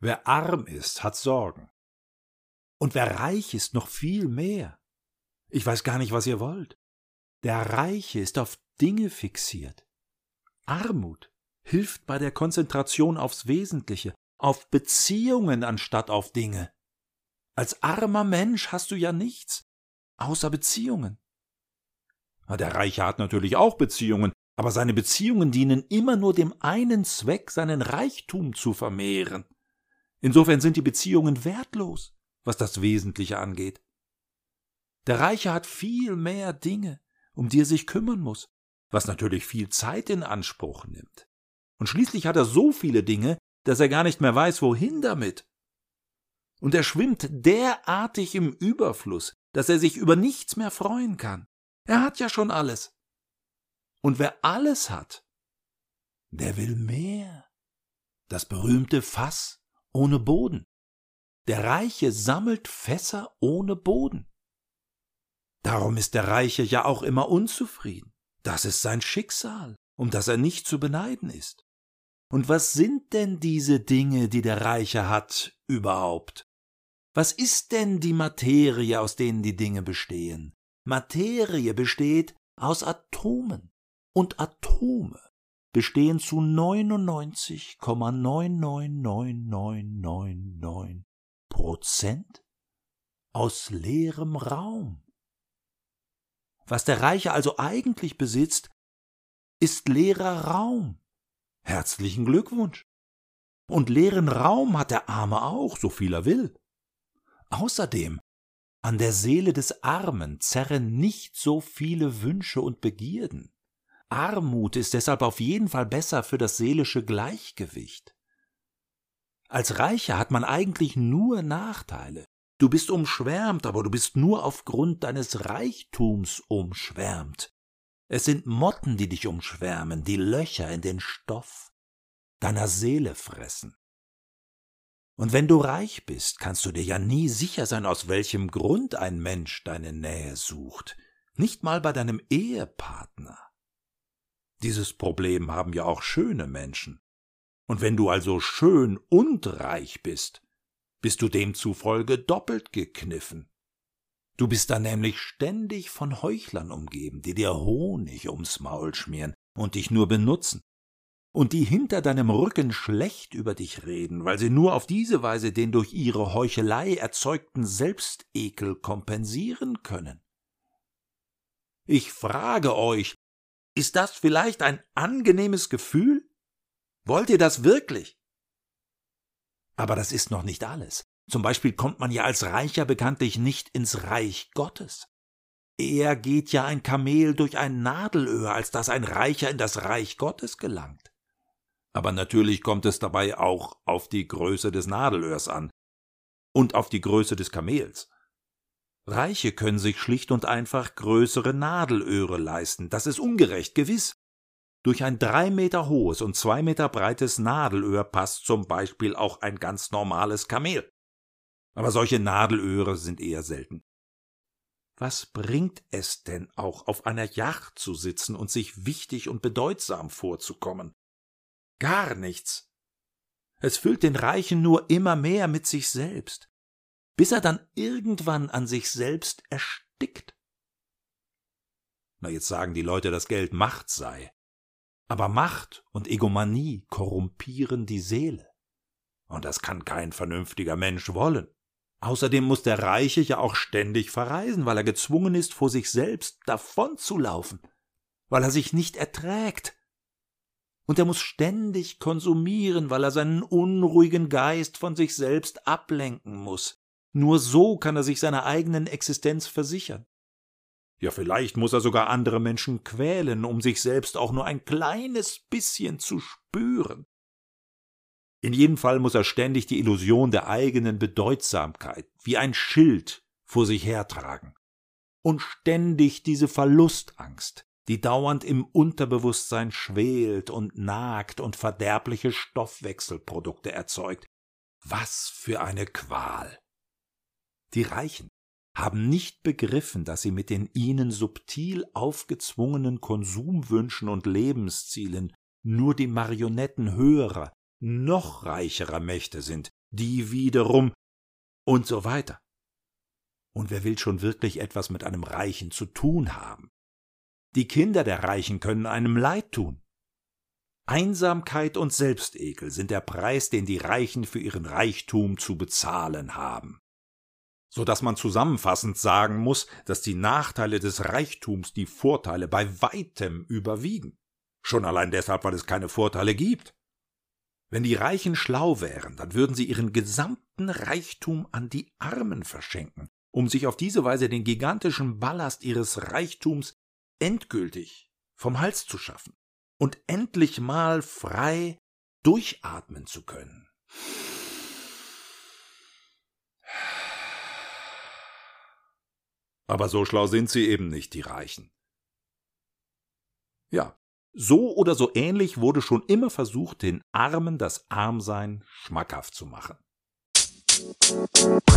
Wer arm ist, hat Sorgen. Und wer reich ist, noch viel mehr. Ich weiß gar nicht, was ihr wollt. Der Reiche ist auf Dinge fixiert. Armut hilft bei der Konzentration aufs Wesentliche, auf Beziehungen anstatt auf Dinge. Als armer Mensch hast du ja nichts, außer Beziehungen. Der Reiche hat natürlich auch Beziehungen, aber seine Beziehungen dienen immer nur dem einen Zweck, seinen Reichtum zu vermehren. Insofern sind die Beziehungen wertlos, was das Wesentliche angeht. Der Reiche hat viel mehr Dinge, um die er sich kümmern muss, was natürlich viel Zeit in Anspruch nimmt. Und schließlich hat er so viele Dinge, dass er gar nicht mehr weiß, wohin damit. Und er schwimmt derartig im Überfluss, dass er sich über nichts mehr freuen kann. Er hat ja schon alles. Und wer alles hat, der will mehr. Das berühmte Fass ohne Boden. Der Reiche sammelt Fässer ohne Boden. Darum ist der Reiche ja auch immer unzufrieden. Das ist sein Schicksal, um das er nicht zu beneiden ist. Und was sind denn diese Dinge, die der Reiche hat, überhaupt? Was ist denn die Materie, aus denen die Dinge bestehen? Materie besteht aus Atomen. Und Atome bestehen zu 99,99999 Prozent aus leerem Raum. Was der Reiche also eigentlich besitzt, ist leerer Raum. Herzlichen Glückwunsch. Und leeren Raum hat der Arme auch, so viel er will. Außerdem, an der Seele des Armen zerren nicht so viele Wünsche und Begierden. Armut ist deshalb auf jeden Fall besser für das seelische Gleichgewicht. Als Reicher hat man eigentlich nur Nachteile. Du bist umschwärmt, aber du bist nur aufgrund deines Reichtums umschwärmt. Es sind Motten, die dich umschwärmen, die Löcher in den Stoff deiner Seele fressen. Und wenn du reich bist, kannst du dir ja nie sicher sein, aus welchem Grund ein Mensch deine Nähe sucht, nicht mal bei deinem Ehepartner. Dieses Problem haben ja auch schöne Menschen. Und wenn du also schön und reich bist, bist du demzufolge doppelt gekniffen. Du bist dann nämlich ständig von Heuchlern umgeben, die dir Honig ums Maul schmieren und dich nur benutzen, und die hinter deinem Rücken schlecht über dich reden, weil sie nur auf diese Weise den durch ihre Heuchelei erzeugten Selbstekel kompensieren können. Ich frage euch, ist das vielleicht ein angenehmes Gefühl? Wollt ihr das wirklich? Aber das ist noch nicht alles. Zum Beispiel kommt man ja als Reicher bekanntlich nicht ins Reich Gottes. Eher geht ja ein Kamel durch ein Nadelöhr, als dass ein Reicher in das Reich Gottes gelangt. Aber natürlich kommt es dabei auch auf die Größe des Nadelöhrs an und auf die Größe des Kamels. Reiche können sich schlicht und einfach größere Nadelöhre leisten. Das ist ungerecht, gewiss. Durch ein drei Meter hohes und zwei Meter breites Nadelöhr passt zum Beispiel auch ein ganz normales Kamel aber solche Nadelöhre sind eher selten. Was bringt es denn auch, auf einer Yacht zu sitzen und sich wichtig und bedeutsam vorzukommen? Gar nichts. Es füllt den Reichen nur immer mehr mit sich selbst, bis er dann irgendwann an sich selbst erstickt. Na, jetzt sagen die Leute, dass Geld Macht sei. Aber Macht und Egomanie korrumpieren die Seele. Und das kann kein vernünftiger Mensch wollen. Außerdem muss der Reiche ja auch ständig verreisen, weil er gezwungen ist, vor sich selbst davonzulaufen, weil er sich nicht erträgt. Und er muss ständig konsumieren, weil er seinen unruhigen Geist von sich selbst ablenken muss. Nur so kann er sich seiner eigenen Existenz versichern. Ja, vielleicht muss er sogar andere Menschen quälen, um sich selbst auch nur ein kleines bisschen zu spüren. In jedem Fall muss er ständig die Illusion der eigenen Bedeutsamkeit wie ein Schild vor sich hertragen. Und ständig diese Verlustangst, die dauernd im Unterbewusstsein schwelt und nagt und verderbliche Stoffwechselprodukte erzeugt. Was für eine Qual. Die Reichen haben nicht begriffen, dass sie mit den ihnen subtil aufgezwungenen Konsumwünschen und Lebenszielen nur die Marionetten höherer, noch reicherer Mächte sind, die wiederum und so weiter. Und wer will schon wirklich etwas mit einem Reichen zu tun haben? Die Kinder der Reichen können einem leid tun. Einsamkeit und Selbstekel sind der Preis, den die Reichen für ihren Reichtum zu bezahlen haben. So dass man zusammenfassend sagen muss, dass die Nachteile des Reichtums die Vorteile bei weitem überwiegen. Schon allein deshalb, weil es keine Vorteile gibt. Wenn die Reichen schlau wären, dann würden sie ihren gesamten Reichtum an die Armen verschenken, um sich auf diese Weise den gigantischen Ballast ihres Reichtums endgültig vom Hals zu schaffen und endlich mal frei durchatmen zu können. Aber so schlau sind sie eben nicht, die Reichen. Ja, so oder so ähnlich wurde schon immer versucht, den Armen das Armsein schmackhaft zu machen. Musik